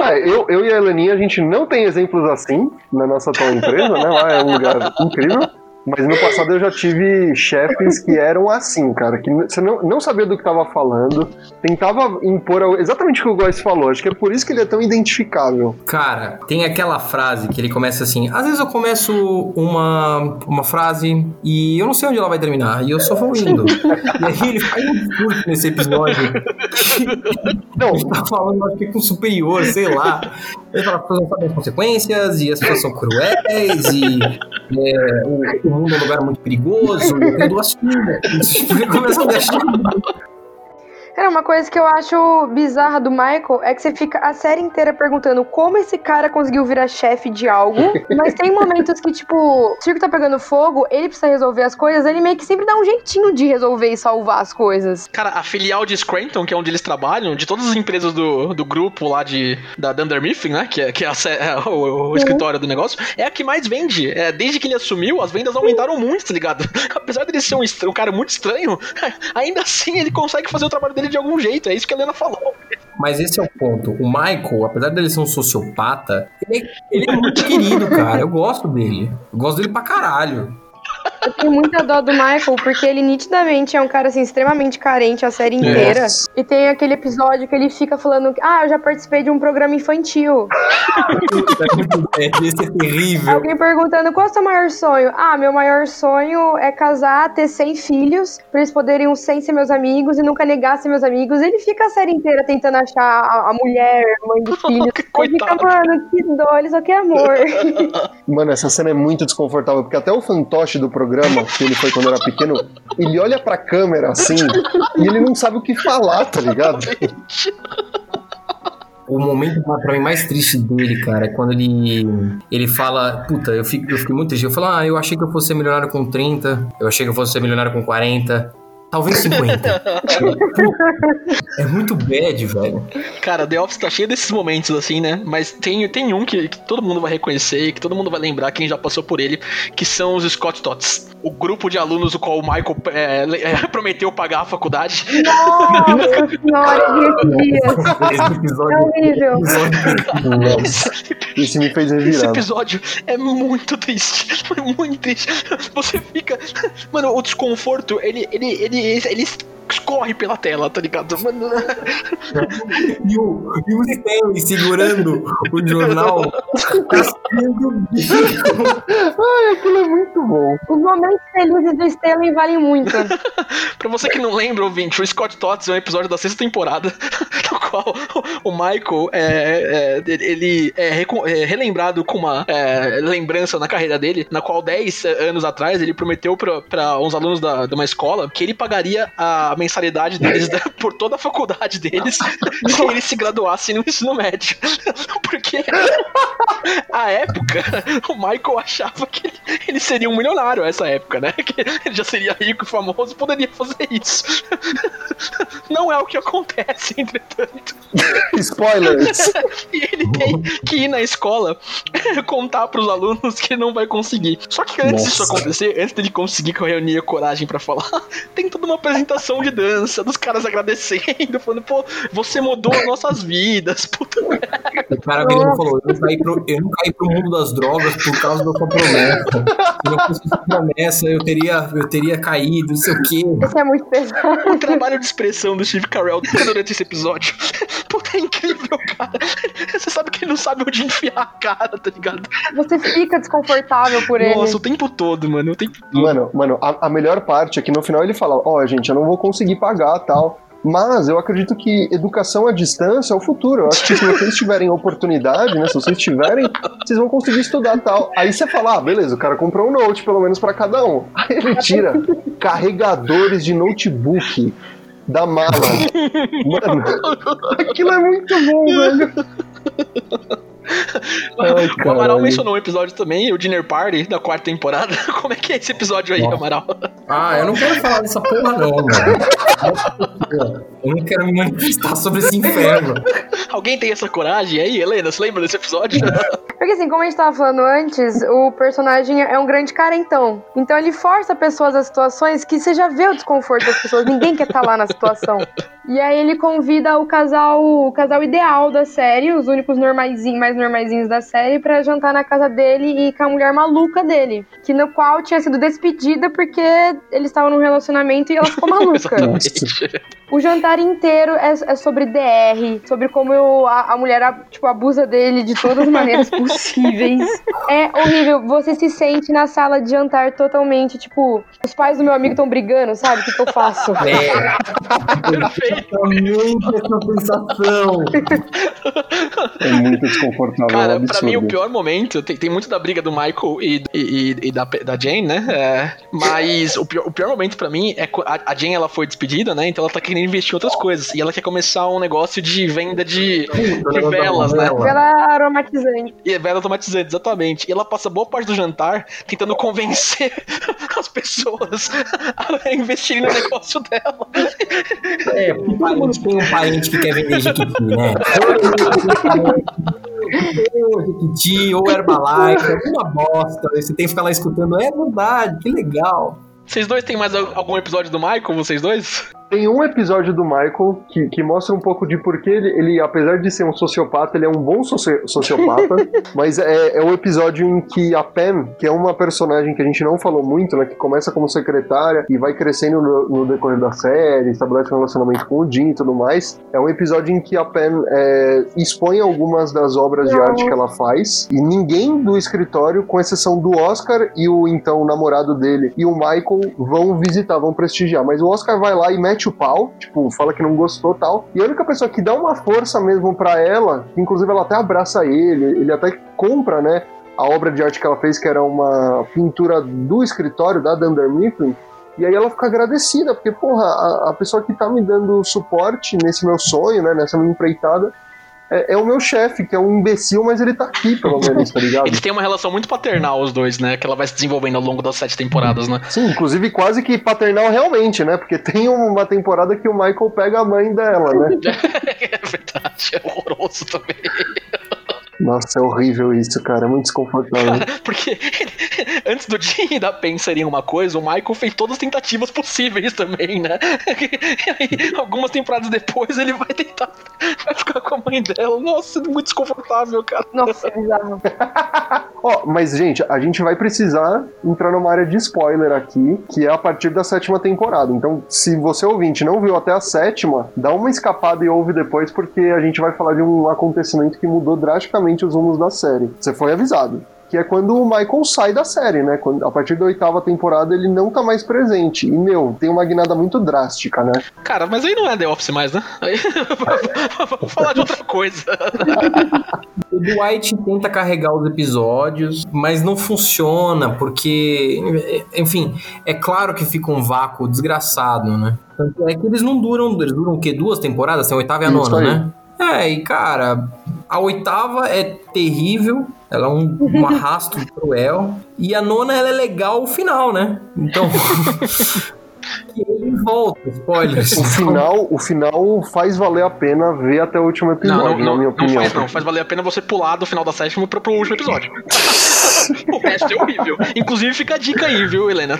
Ah, eu, eu e a Elaninha, a gente não tem exemplos assim na nossa atual empresa, né? Lá é um lugar incrível. Mas no passado eu já tive chefes que eram assim, cara, que você não, não sabia do que tava falando, tentava impor exatamente o que o Góis falou. Acho que é por isso que ele é tão identificável. Cara, tem aquela frase que ele começa assim. Às vezes eu começo uma, uma frase e eu não sei onde ela vai terminar. E eu só vou indo. e aí ele faz um curto nesse episódio. Não, Ele tá falando, acho que com superior, sei lá. Ele fala que as pessoas não sabem as consequências e as pessoas são cruéis e é, o, mundo é um lugar muito perigoso. Eu tenho duas filhas. Começa a deixar. Cara, uma coisa que eu acho bizarra do Michael é que você fica a série inteira perguntando como esse cara conseguiu virar chefe de algo, mas tem momentos que, tipo, o circo tá pegando fogo, ele precisa resolver as coisas, ele meio que sempre dá um jeitinho de resolver e salvar as coisas. Cara, a filial de Scranton, que é onde eles trabalham, de todas as empresas do, do grupo lá de, da Dunder Mifflin, né? Que é, que é, a é o, o escritório do negócio, é a que mais vende. É, desde que ele assumiu, as vendas aumentaram muito, tá ligado? Apesar dele ser um, um cara muito estranho, ainda assim ele consegue fazer o trabalho dele de algum jeito. É isso que a Helena falou. Mas esse é o ponto. O Michael, apesar dele ser um sociopata, ele é, ele é muito querido, cara. Eu gosto dele. Eu gosto dele pra caralho. Eu tenho muita dó do Michael, porque ele nitidamente é um cara, assim, extremamente carente a série inteira. Nossa. E tem aquele episódio que ele fica falando, ah, eu já participei de um programa infantil. É, esse é terrível. Alguém perguntando qual é o seu maior sonho? Ah, meu maior sonho é casar, ter 100 filhos, pra eles poderem os 100 ser meus amigos e nunca negar ser meus amigos. Ele fica a série inteira tentando achar a, a mulher, mãe dos filhos. Ele fica, mano, que dó, ele só quer amor. Mano, essa cena é muito desconfortável, porque até o fantoche do programa, que ele foi quando era pequeno, ele olha pra câmera assim e ele não sabe o que falar, tá ligado? O momento pra mim mais triste dele, cara, é quando ele ele fala, puta, eu, fico, eu fiquei muito triste. Eu falo, ah, eu achei que eu fosse ser milionário com 30, eu achei que eu fosse ser milionário com 40, talvez 50. é muito bad, velho. Cara, The Office tá cheio desses momentos, assim, né? Mas tem, tem um que, que todo mundo vai reconhecer, que todo mundo vai lembrar, quem já passou por ele, que são os Scott Tots. O grupo de alunos o qual o Michael é, é, prometeu pagar a faculdade. Nossa senhora. Esse É episódio, horrível. episódio Isso me fez Esse revirar. episódio é muito triste. É muito triste. Você fica. Mano, o desconforto, ele, ele, ele, eles, eles ele escorre pela tela, tá ligado? Mano, E o, e o Stanley segurando o jornal. Ai, aquilo é muito bom. Os momentos felizes do Stanley valem muito. pra você que não lembra, ouvinte, o Scott Tots é um episódio da sexta temporada, no qual o Michael é, é, ele é, é relembrado com uma é, lembrança na carreira dele, na qual 10 anos atrás ele prometeu pra, pra uns alunos da, de uma escola que ele pagaria a mensalidade deles da- por toda a faculdade deles se eles se graduassem no ensino médio. Porque a época, o Michael achava que ele, seria um milionário essa época, né? Que ele já seria rico e famoso e poderia fazer isso. Não é o que acontece, entretanto. Spoilers. E ele tem que ir na escola contar pros alunos que ele não vai conseguir. Só que antes disso Nossa. acontecer, antes dele conseguir que eu reunia coragem pra falar, tem toda uma apresentação de dança, dos caras agradecendo, falando, pô, você mudou as nossas vidas, puta O cara virou e falou: eu não, caí pro, eu não caí pro mundo das drogas por causa da sua promessa. Se não fosse essa promessa, eu teria, eu teria caído, não sei o quê. Isso é muito pesado. o trabalho de expressão do Steve Carell durante esse episódio. Puta, é incrível, cara. Você sabe que ele não sabe onde enfiar a cara, tá ligado? Você fica desconfortável por ele. Nossa, o tempo todo, mano. O tempo todo. Mano, mano, a, a melhor parte é que no final ele fala: Ó, gente, eu não vou conseguir pagar tal. Mas eu acredito que educação à distância é o futuro. Eu acho que se vocês tiverem oportunidade, né? Se vocês tiverem, vocês vão conseguir estudar tal. Aí você fala, ah, beleza, o cara comprou um note, pelo menos pra cada um. Aí ele tira carregadores de notebook da mala. Mano, aquilo é muito bom, velho. Ai, O Amaral caralho. mencionou um episódio também, o Dinner Party, da quarta temporada. Como é que é esse episódio aí, Nossa. Amaral? Ah, eu não quero falar dessa porra, não, mano. Eu não quero me manifestar sobre esse inferno. Alguém tem essa coragem aí, Helena? Você lembra desse episódio? Porque assim, como a gente tava falando antes, o personagem é um grande carentão. Então ele força pessoas a situações que você já vê o desconforto das pessoas. Ninguém quer estar lá na situação. E aí ele convida o casal, o casal ideal da série, os únicos normaizinhos, mais normaizinhos da série, pra jantar na casa dele e com a mulher maluca dele, que no qual tinha sido despedida porque eles estavam num relacionamento e ela ficou maluca. O jantar inteiro é, é sobre DR, sobre como eu- a, a mulher tipo, abusa dele de todas as maneiras possíveis. É horrível. Você se sente na sala de jantar totalmente, tipo, os pais do meu amigo estão brigando, sabe? O que, que eu faço? É, Perfeito. essa sensação. É muito desconfortável. é Cara, absurdo. pra mim o pior momento tem, tem muito da briga do Michael e, e, e- e da, da Jane, né? É, mas o pior, o pior momento pra mim é a, a Jane ela foi despedida, né? Então ela tá querendo investir em outras coisas. E ela quer começar um negócio de venda de, de velas, né? Pela aromatizante. E é vela automatizante, exatamente. E ela passa boa parte do jantar tentando convencer as pessoas a investirem no negócio dela. É, todo mundo tem um parente que quer vender Jequiti, né? Ou Jequiti, ou Herbalife, alguma bosta. Você tem que ficar lá escutando, é verdade, que legal. Vocês dois têm mais al- algum episódio do Michael, vocês dois? Tem um episódio do Michael que, que mostra um pouco de por que ele, ele, apesar de ser um sociopata, ele é um bom soci- sociopata. mas é, é o episódio em que a Pam, que é uma personagem que a gente não falou muito, né? Que começa como secretária e vai crescendo no, no decorrer da série, estabelece um relacionamento com o Jim e tudo mais. É um episódio em que a Pam é, expõe algumas das obras de Não. arte que ela faz e ninguém do escritório, com exceção do Oscar e o então namorado dele e o Michael, vão visitar, vão prestigiar. Mas o Oscar vai lá e mete o pau, tipo, fala que não gostou tal. E a única pessoa que dá uma força mesmo pra ela, inclusive ela até abraça ele, ele até compra, né? A obra de arte que ela fez, que era uma pintura do escritório da Dunder Mifflin, e aí ela fica agradecida, porque, porra, a, a pessoa que tá me dando suporte nesse meu sonho, né, nessa minha empreitada, é, é o meu chefe, que é um imbecil, mas ele tá aqui, pelo menos, tá ligado? Eles têm uma relação muito paternal, os dois, né? Que ela vai se desenvolvendo ao longo das sete temporadas, né? Sim, inclusive quase que paternal realmente, né? Porque tem uma temporada que o Michael pega a mãe dela, né? é verdade, é horroroso também. Nossa, é horrível isso, cara. É muito desconfortável. Porque antes do Jim e da Pen serem uma coisa, o Michael fez todas as tentativas possíveis também, né? E aí, algumas temporadas depois, ele vai tentar vai ficar com a mãe dela. Nossa, é muito desconfortável, cara. Nossa, é bizarro. Ó, mas, gente, a gente vai precisar entrar numa área de spoiler aqui, que é a partir da sétima temporada. Então, se você ouvinte não viu até a sétima, dá uma escapada e ouve depois, porque a gente vai falar de um acontecimento que mudou drasticamente os rumos da série. Você foi avisado. Que é quando o Michael sai da série, né? Quando, a partir da oitava temporada ele não tá mais presente. E, meu, tem uma guinada muito drástica, né? Cara, mas aí não é The Office mais, né? Aí, vamos falar de outra coisa. O Dwight tenta carregar os episódios, mas não funciona, porque, enfim, é claro que fica um vácuo desgraçado, né? Tanto é que eles não duram, eles duram o quê? Duas temporadas? Tem a oitava e a nona, né? É, e cara, a oitava é terrível, ela é um, um arrasto cruel, e a nona ela é legal o final, né? Então. que ele volta, spoilers. O final, o final faz valer a pena ver até o último episódio, Não, não, na não, minha não opinião. faz não. Faz valer a pena você pular do final da sétima pro, pro último episódio. o resto é horrível. Inclusive fica a dica aí, viu, Helena?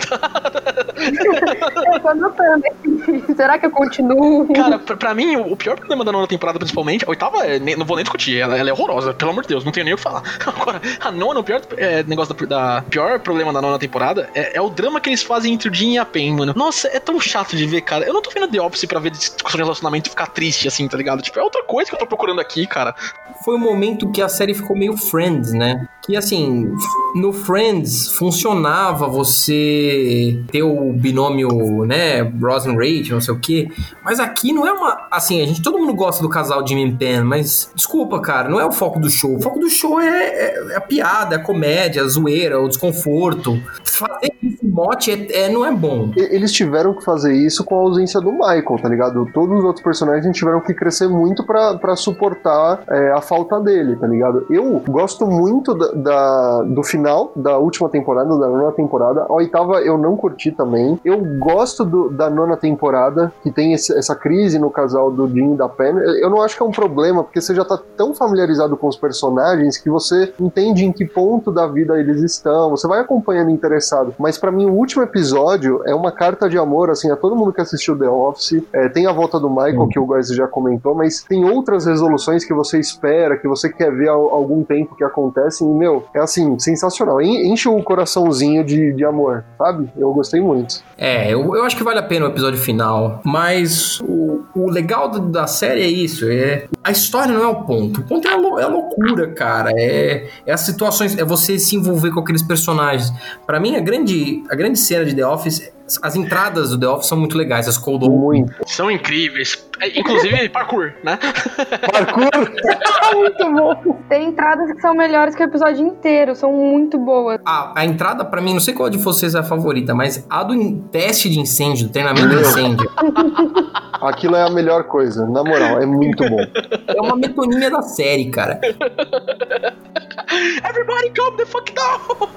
Eu tô anotando aqui. Será que eu continuo? Cara, pra, pra mim, o, pior problema da nona temporada, principalmente, a oitava, é, não vou nem discutir, ela, ela é horrorosa, pelo amor de Deus, não tenho nem o que falar. Agora, a nona, o pior é, negócio da, da- pior problema da nona temporada é, é o drama que eles fazem entre o Jim e a Pen, mano. Nossa, é tão chato de ver, cara. Eu não tô vendo The Office pra ver discussão de relacionamento e ficar triste, assim, tá ligado? Tipo, é outra coisa que eu tô procurando aqui, cara. foi o momento que a série ficou meio Friends, né? Que assim, no Friends funcionava você ter o binômio, né, Ross and Rachel, não sei o quê, mas aqui não é uma, assim, a gente todo mundo gosta do casal Jimmy e Pen, mas desculpa, cara, não é o foco do show. O foco do show é, é- é a piada, é a comédia, a zoeira, o desconforto. Fazer esse mote é, é- não é bom. Eles tiveram que fazer isso com a ausência do Michael, tá ligado? Todos os outros personagens tiveram que crescer muito pra suportar é, a falta dele, tá ligado? Eu gosto muito da, da- do final da última temporada, da nova temporada. A oitava eu não curti também. Eu gosto do- da nona temporada, que tem esse- essa crise no casal do Jim e da Pen. Eu não acho que é um problema, porque você já tá tão familiarizado com os personagens que você entende em que ponto da vida eles estão, você vai acompanhando interessado. Mas pra mim, o último episódio é uma carta de amor, assim, a todo mundo que assistiu The Office. É, tem a volta do Michael, que o Góis já comentou, mas tem outras resoluções que você espera, que você quer ver há algum tempo que acontecem. E, meu, é assim, sensacional. En- Enche o coraçãozinho de, de amor, sabe? Eu gostei muito. É, eu, eu acho que vale a pena o episódio final, mas o, o legal da série é isso, é a história não é o ponto, o ponto é a, é a loucura, cara, é, é as situações, é você se envolver com aqueles personagens. Pra mim, a grande, a grande cena de The Office, as entradas do The Office são muito legais, as cold. Muito. São incríveis. É, Inclusive parkour, né? Parkour! muito bom! Tem entradas que são melhores que o episódio inteiro, são muito boas. A, a entrada, pra mim, não sei qual de vocês é a favorita, mas a do teste de incêndio, do treinamento de incêndio, Aquilo é a melhor coisa, na moral, é muito bom. é uma metonímia da série, cara. Everybody calm the fuck down!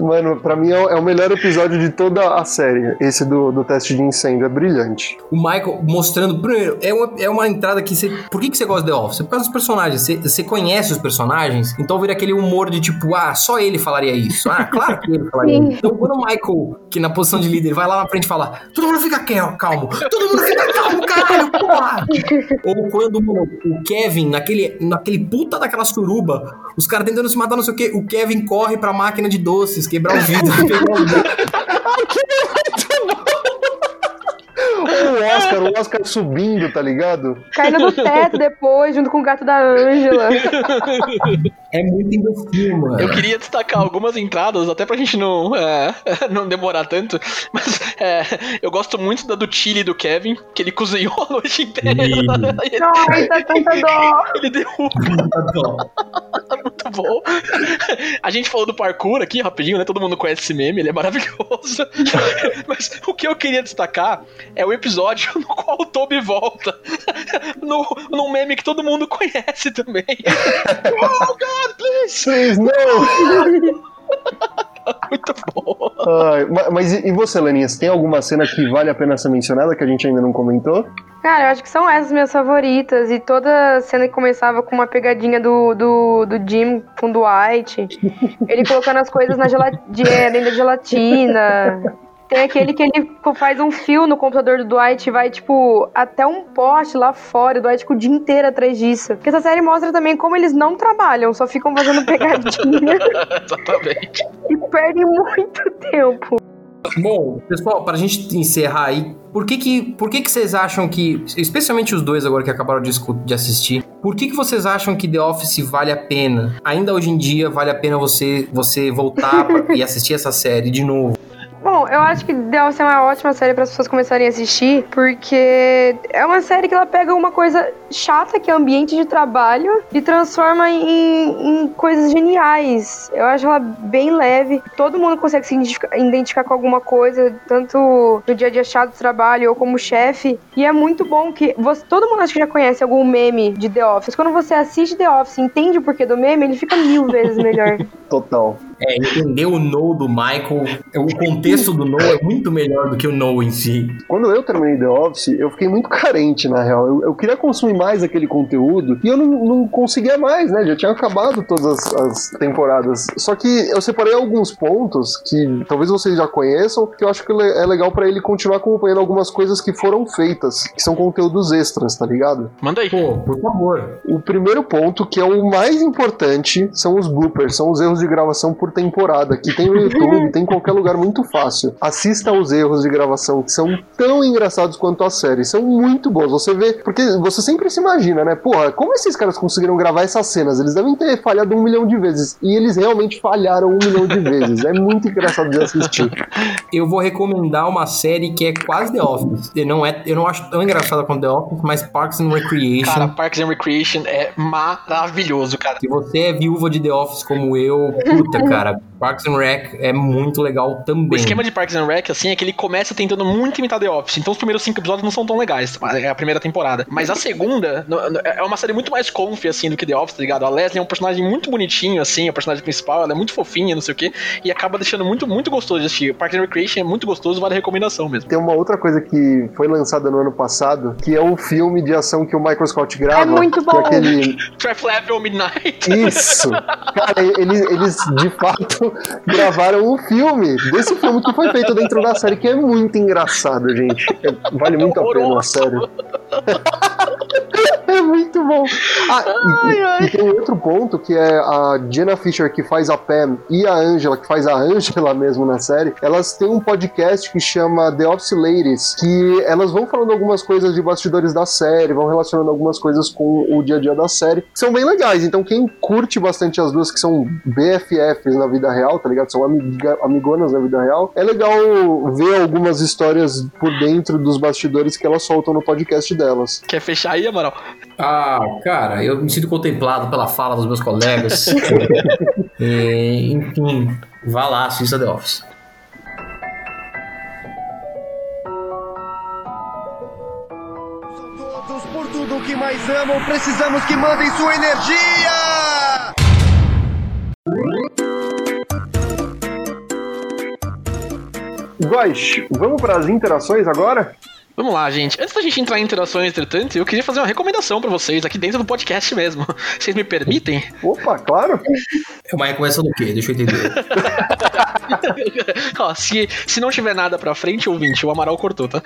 Mano, pra mim é o, é o melhor episódio de toda a série. Esse do, do teste de incêndio é brilhante. O Michael mostrando. Primeiro, é uma, é uma entrada que você. Por que, que você gosta de The Office? É por causa dos personagens. Você, você conhece os personagens, então vira aquele humor de tipo, ah, só ele falaria isso. Ah, claro que ele falaria isso. Então quando o Michael, que na posição de líder, vai lá na frente e fala: todo mundo fica calmo, todo mundo fica calmo, caralho, porra! Ou quando o Kevin, naquele, naquele puta daquela suruba, os caras tentando se matar, não sei o quê, o Kevin corre pra máquina de doces, quebrar o vidro, pegar o vidro. O Oscar, o Oscar subindo, tá ligado? Caindo do teto depois, junto com o gato da Ângela. É muito imbecil, mano. Eu queria destacar algumas entradas, até pra gente não, é, não demorar tanto, mas é, eu gosto muito da do Chile do Kevin, que ele cozinhou a noite inteira. Ai, tá tanta dó. ele derruba, muito bom. A gente falou do parkour aqui rapidinho, né? Todo mundo conhece esse meme, ele é maravilhoso. Mas o que eu queria destacar é o episódio no qual o Toby volta. No, num meme que todo mundo conhece também. Oh, God, please! Please, não! Muito bom. Ai, ma- mas e e você, Leninha? Você tem alguma cena que vale a pena ser mencionada que a gente ainda não comentou? Cara, eu acho que são essas minhas favoritas. E toda cena que começava com uma pegadinha do, do, do Jim com o Dwight. Ele colocando as coisas na gelatina, dentro da gelatina. Tem aquele que ele faz um fio no computador do Dwight e vai, tipo, até um poste lá fora. E o Dwight fica o dia inteiro atrás disso. Porque essa série mostra também como eles não trabalham, só ficam fazendo pegadinha Exatamente. e perdem muito tempo. Bom, pessoal, pra gente encerrar aí, por que que, por que que vocês acham que, especialmente os dois agora que acabaram de, de assistir, por que que vocês acham que The Office vale a pena? Ainda hoje em dia vale a pena você, você voltar pra- e assistir essa série de novo? Bom, eu acho que The Office é uma ótima série para as pessoas começarem a assistir, porque é uma série que ela pega uma coisa chata, que é ambiente de trabalho, e transforma em, em coisas geniais. Eu acho ela bem leve, todo mundo consegue se identificar, com alguma coisa, tanto no dia a dia chato do trabalho ou como chefe, e é muito bom que você, todo mundo acho que já conhece algum meme de The Office. Quando você assiste The Office e entende o porquê do meme, ele fica mil vezes melhor. Total. É, entender o no do Michael, o contexto do no é muito melhor do que o no em si. Quando eu terminei The Office, eu fiquei muito carente, na real. Eu, eu queria consumir mais aquele conteúdo e eu não, não conseguia mais, né? Já tinha acabado todas as, as temporadas. Só que eu separei alguns pontos que talvez vocês já conheçam, que eu acho que é legal pra ele continuar acompanhando algumas coisas que foram feitas, que são conteúdos extras, tá ligado? Manda aí. Pô, por favor. O primeiro ponto, que é o mais importante, são os bloopers, são os erros de gravação por temporada, que tem no YouTube, tem em qualquer lugar muito fácil. Assista aos erros de gravação, que são tão engraçados quanto a série, são muito bons. Você vê, porque você sempre se imagina, né? Porra, como esses caras conseguiram gravar essas cenas? Eles devem ter falhado um milhão de vezes. E eles realmente falharam um milhão de vezes. É muito engraçado de assistir. Eu vou recomendar uma série que é quase The Office. Eu não, é, eu não acho tão engraçada quanto The Office, mas Parks and Recreation. Cara, Parks and Recreation é maravilhoso, cara. Se você é viúva de The Office como eu, puta, cara, Parks and Rec é muito legal também. O esquema de Parks and Rec, assim, é que ele começa tentando muito imitar The Office. Então os primeiros cinco episódios não são tão legais. É a primeira temporada. Mas a segunda é uma série muito mais comfy, assim, do que The Office, tá ligado? A Leslie é um personagem muito bonitinho, assim, a personagem principal. Ela é muito fofinha, não sei o quê. E acaba deixando muito, muito gostoso de assistir. Parks and Recreation é muito gostoso, vale a recomendação mesmo. Tem uma outra coisa que foi lançada no ano passado, que é o filme de ação que o Michael Scott grava. É muito que é bom. aquele Trap Level Midnight. Isso! Cara, eles, eles de fato gravaram um filme desse filme que foi feito dentro da série, que é muito engraçado, gente. É- vale muito a pena, Horroroso. sério. É muito bom. Ah, e- e, e tem outro ponto que é a Jenna Fisher que faz a Pam e a Angela que faz a Angela mesmo na série. Elas têm um podcast que chama The Office Ladies, que elas vão falando algumas coisas de bastidores da série, vão relacionando algumas coisas com o dia a dia da série, que são bem legais. Então quem curte bastante as duas que são BFFs na vida real, tá ligado? São amiga- amigonas na vida real. É legal ver algumas histórias por dentro dos bastidores que elas soltam no podcast delas. Quer fechar aí, Amaral? Ah, cara, eu me sinto contemplado pela fala dos meus colegas. É, enfim, vá lá, assista The Office. Todos por tudo que mais amam, precisamos que mandem sua energia! Góis, vamos para as interações agora? Vamos lá, gente. Antes da gente entrar em interações, entretanto, eu queria fazer uma recomendação pra vocês aqui dentro do podcast mesmo. Vocês me permitem? Opa, claro. É uma recomendação do quê? Deixa eu entender. Ó, se, se não tiver nada pra frente, ouvinte, o Amaral cortou, tá?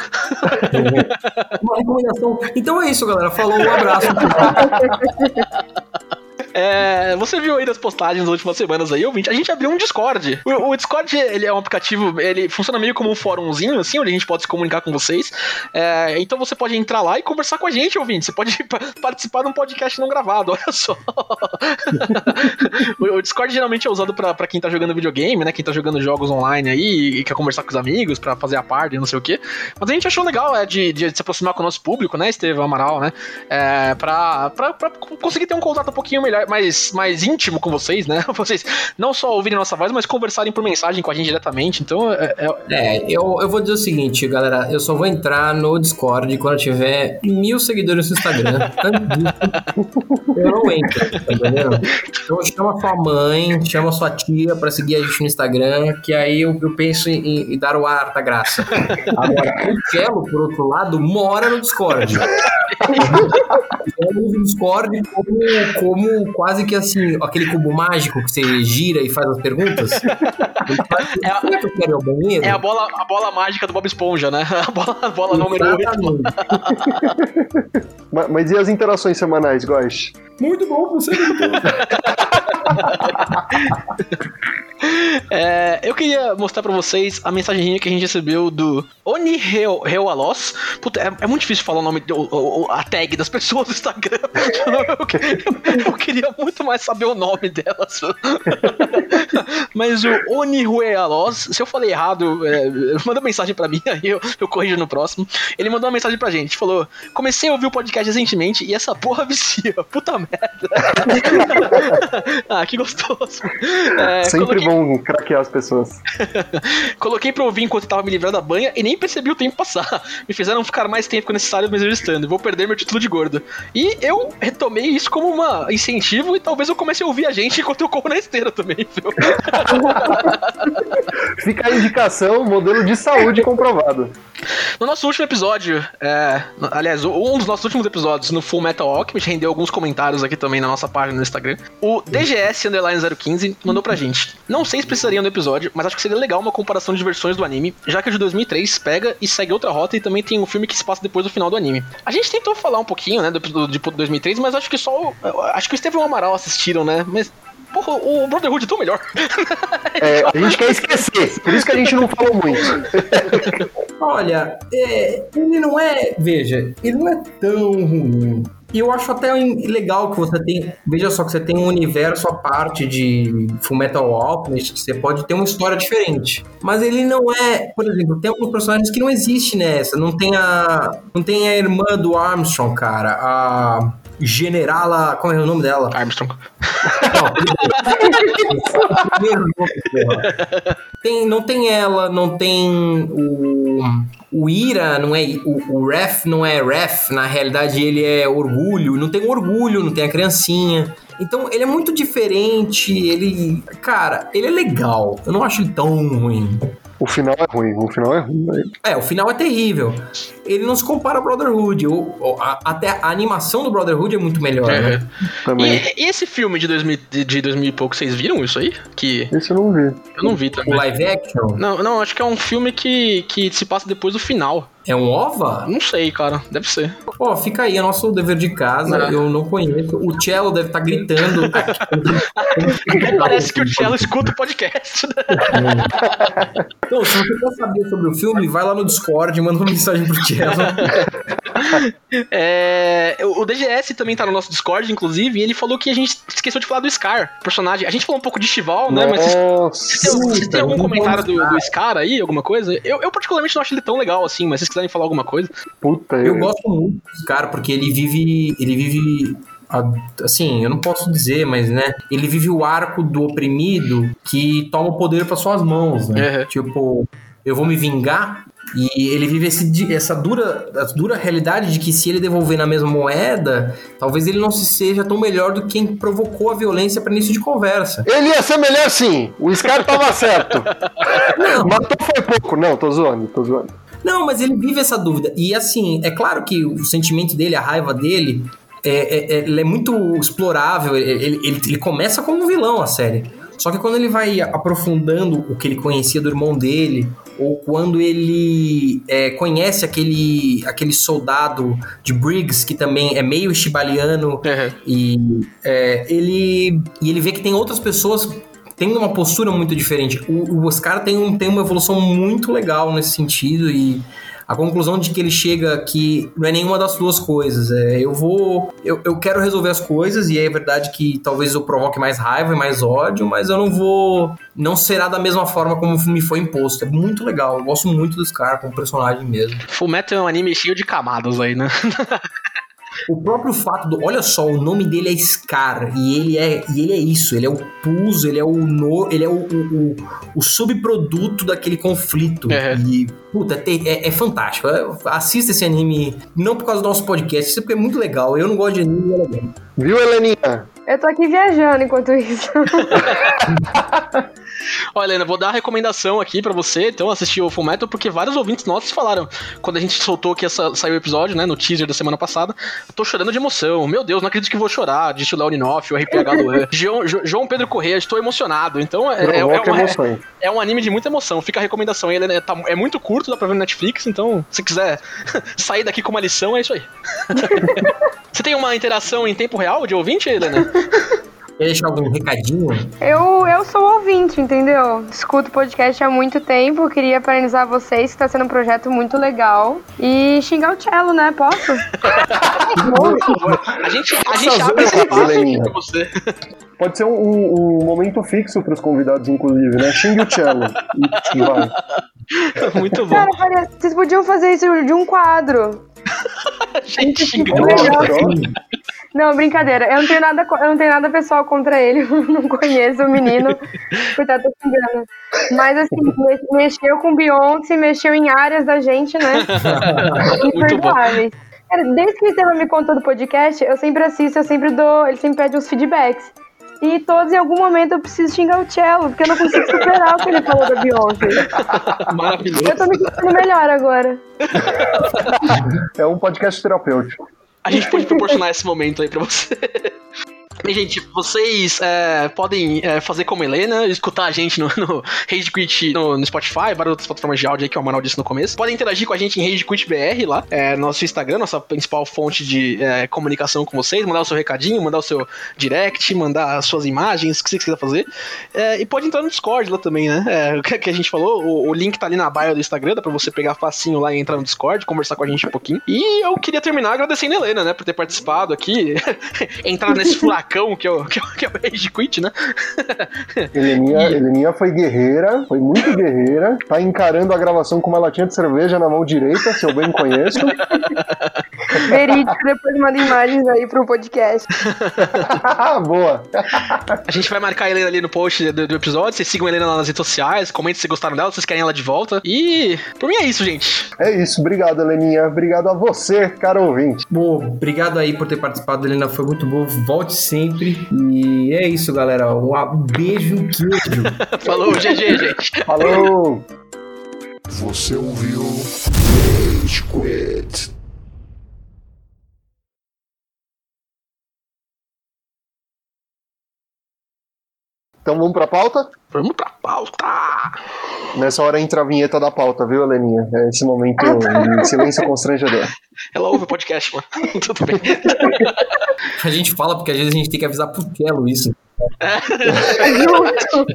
Uma recomendação. Então é isso, galera. Falou, um abraço. É, você viu aí das postagens das últimas semanas aí, ouvinte? A gente abriu um Discord. O, o Discord, ele é um aplicativo, ele funciona meio como um fórumzinho, assim, onde a gente pode se comunicar com vocês. É, então você pode entrar lá e conversar com a gente, ouvinte. Você pode pa- participar de um podcast não gravado, olha só. o, o Discord geralmente é usado pra quem tá jogando videogame, né? Quem tá jogando jogos online aí e quer conversar com os amigos pra fazer a parte, não sei o quê. Mas a gente achou legal é, de, de se aproximar com o nosso público, né, Estevão Amaral, né? É, pra, pra, pra conseguir ter um contato um pouquinho melhor, mais, mais íntimo com vocês, né? Vocês não só ouvirem nossa voz, mas conversarem por mensagem com a gente diretamente. Então, é, é- É, eu, eu vou dizer o seguinte, galera. Eu só vou entrar no Discord quando eu tiver mil seguidores no Instagram. Eu não entro, tá entendendo? Então chama sua mãe, chama sua tia pra seguir a gente no Instagram, que aí eu, eu penso em, em dar o ar da graça. Agora, o Cello, por outro lado, mora no Discord. Eu uso o Discord como, como quase que assim, aquele cubo mágico que você gira e faz as perguntas. É a- Será que eu quero ir ao banheiro? é a, bola, a bola mágica do Bob Esponja, né? A bola, a bola número 8. Exatamente. Ma- Mas e as interações semanais, Góis? Muito bom, você É, eu queria mostrar pra vocês a mensagenzinha que a gente recebeu do Oni Reu- Reualos. Puta, é, é muito difícil falar o nome, o- o- a tag das pessoas do Instagram. Eu, que- eu queria muito mais saber o nome delas. Mas o Oni Reualos, se eu falei errado, é, manda mensagem pra mim, aí eu, eu corrijo no próximo. Ele mandou uma mensagem pra gente, falou: Comecei a ouvir o podcast recentemente e essa porra vicia. Puta merda. ah, que gostoso. É, Sempre coloquei- bom craquear as pessoas. Coloquei pra ouvir enquanto tava me livrando da banha e nem percebi o tempo passar. Me fizeram ficar mais tempo que necessário me exercitando. Vou perder meu título de gordo. E eu retomei isso como uma incentivo e talvez eu comece a ouvir a gente enquanto eu corro na esteira também, viu? Fica a indicação, modelo de saúde comprovado. No nosso último episódio, é, aliás, um dos nossos últimos episódios no Full Metal Alchemist rendeu alguns comentários aqui também na nossa página no Instagram. O DGS Underline 015 mandou pra gente. Não sei se precisariam do episódio, mas acho que seria legal uma comparação de versões do anime, já que o de 2003 pega e segue outra rota e também tem um filme que se passa depois do final do anime. A gente tentou falar um pouquinho, né, do, do, de 2003, mas acho que só. Acho que o Estevão Amaral assistiram, né? Mas. Porra, o Brotherhood é tão melhor. É, a gente quer esquecer, por isso que a gente não falou muito. Olha, é, ele não é. Veja, ele não é tão ruim. E eu acho até legal que você tem. Veja só que você tem um universo à parte de Fullmetal Alchemist, que você pode ter uma história diferente. Mas ele não é. Por exemplo, tem alguns personagens que não existe nessa. Não tem a. Não tem a irmã do Armstrong, cara. A. Generala. Como é o nome dela? Armstrong. Porra. Tem, não tem ela, não tem o. O Ira não é. O, o Ref não é Ref, na realidade ele é orgulho. Não tem orgulho, não tem a criancinha. Então ele é muito diferente. Ele. Cara, ele é legal. Eu não acho ele tão ruim. O final é ruim, o final é ruim. velho. É, o final é terrível. Ele não se compara ao Brotherhood. O- o- a- até a animação do Brotherhood é muito melhor, né? Também. E, e esse filme de 2000, de, de 2000 e pouco, vocês viram isso aí? Que Esse eu não vi. eu não vi O também. live action Não, não, acho que é um filme que, que se passa depois do final. É um OVA? Não sei, cara. Deve ser. Ó, fica aí, é nosso dever de casa. É. Eu não conheço. O Cello deve estar gritando. Parece que o Cello escuta o podcast. Então, se você quer saber sobre o filme, vai lá no Discord, manda uma mensagem pro Cello. É, o DGS também tá no nosso Discord, inclusive, e ele falou que a gente esqueceu de falar do Scar, personagem. A gente falou um pouco de Chival, né? Mas vocês, vocês têm, Nossa. vocês têm algum Puta, comentário do, Scar. do Scar aí, alguma coisa? Eu, eu particularmente não acho ele tão legal assim, mas vocês quiserem falar alguma coisa. Puta, Eu gosto muito desse cara, porque ele vive. Ele vive. Assim, eu não posso dizer, mas né? Ele vive o arco do oprimido que toma o poder para suas mãos, né? Uhum. Tipo, eu vou me vingar. E ele vive esse essa dura, essa dura realidade de que se ele devolver na mesma moeda, talvez ele não se seja tão melhor do que quem provocou a violência para início de conversa. Ele ia ser melhor sim. O Scar tava certo. Matou foi pouco. Não, tô zoando, tô zoando. Não, mas ele vive essa dúvida. E assim, é claro que o sentimento dele, a raiva dele, é, é- é- é muito explorável. Ele, ele- ele- começa como um vilão a série. Só que quando ele vai aprofundando o que ele conhecia do irmão dele, ou quando ele é, conhece aquele, aquele soldado de Briggs, que também é meio shibaliano, e é, ele, e ele vê que tem outras pessoas tem uma postura muito diferente. O, o Oscar tem, um, tem uma evolução muito legal nesse sentido e a conclusão de que ele chega que não é nenhuma das duas coisas. É, eu vou. Eu, eu quero resolver as coisas, e é verdade que talvez eu provoque mais raiva e mais ódio, mas eu não vou. Não será da mesma forma como me foi imposto. É muito legal. Eu gosto muito do Scar como personagem mesmo. Full Metal é um anime cheio de camadas aí, né? O próprio fato do. Olha só, o nome dele é Scar. E ele é, e ele é isso. Ele é o pus, ele é o. No, ele é o, o, o- o subproduto daquele conflito. Uhum. E, puta, é, é fantástico. É, Assista esse anime, não por causa do nosso podcast, isso é porque é muito legal. Eu não gosto de anime, é legal. Viu, Heleninha? Eu tô aqui viajando enquanto isso. Olha, Helena, vou dar a recomendação aqui pra você, então, assistir o Full Metal, porque vários ouvintes nossos falaram, quando a gente soltou que essa, saiu o episódio, né, no teaser da semana passada, tô chorando de emoção. Meu Deus, não acredito que vou chorar, disse o Léo Ninoff, o RPH Luan, João, Jo- João Pedro Corrêa, estou emocionado. Então, é, é, é, uma- emoções. é um anime de muita emoção. Fica a recomendação aí, Helena, tá- é muito curto, dá pra ver no Netflix, então, se quiser sair daqui com uma lição, é isso aí. você tem uma interação em tempo real de ouvinte, Helena? Quer deixar algum recadinho? Eu, eu sou ouvinte, entendeu? Escuto podcast há muito tempo. Queria parabenizar vocês, que tá sendo um projeto muito legal. E xingar o cello, né? Posso? A gente, a gente Nossa, abre esse espaço aqui pra você. Pode ser um, um- um momento fixo pros convidados, inclusive, né? Xingue o cello. E vai. Muito bom. Cara, vocês podiam fazer isso de um quadro. Gente xinga. Nossa, Não, brincadeira. Eu não tenho nada, eu não tenho nada pessoal contra ele. Eu não conheço o menino. Coitado, tô xingando. Mas assim, me- mexeu com Beyoncé, mexeu em áreas da gente, né? Imperdoáveis. Cara, desde que o Estevam me contou do podcast, eu sempre assisto, eu sempre dou. Ele sempre pede uns feedbacks. E todos, em algum momento, eu preciso xingar o cello, porque eu não consigo superar o que ele falou da Beyoncé. Maravilhoso. Eu tô me sentindo melhor agora. é um podcast terapêutico. A gente pode proporcionar esse momento aí pra você. Bem, gente, vocês é, podem é, fazer como Helena, escutar a gente no, no Rage Quit no, no Spotify, várias outras plataformas de áudio aí que o Amaral disse no começo. Podem interagir com a gente em Rage Quit BR lá, é, no nosso Instagram, nossa principal fonte de é, comunicação com vocês. Mandar o seu recadinho, mandar o seu direct, mandar as suas imagens, o que você quiser fazer. É, e pode entrar no Discord lá também, né? É, o que, que a gente falou, o, o link tá ali na bio do Instagram, dá pra você pegar facinho lá e entrar no Discord, conversar com a gente um pouquinho. E eu queria terminar agradecendo a Helena, né, por ter participado aqui, entrar nesse furacão facão que é o, que é o, que é o Rage Quit, né? Heleninha, Heleninha foi guerreira, foi muito guerreira. Tá encarando a gravação com uma latinha de cerveja na mão direita, se eu bem conheço. Verídico, depois manda imagens aí pro podcast. Boa. A gente vai marcar a Helena ali no post do, do episódio. Vocês sigam a Helena lá nas redes sociais, comentem se gostaram dela, se vocês querem ela de volta. E por mim é isso, gente. É isso, obrigado, Heleninha. Obrigado a você, caro ouvinte. Bom, obrigado aí por ter participado, Helena. Foi muito bom. Volte sempre. E é isso, galera. Um beijo, queijo. Falou, GG, gente. Falou! Você ouviu Rage Quit. Então vamos pra pauta? Vamos pra pauta. Nessa hora entra a vinheta da pauta, viu, Heleninha? É esse momento de silêncio constrangedor. Ela ouve o podcast, mano. Tudo bem. A gente fala porque às vezes a gente tem que avisar pro Telo isso. Junto.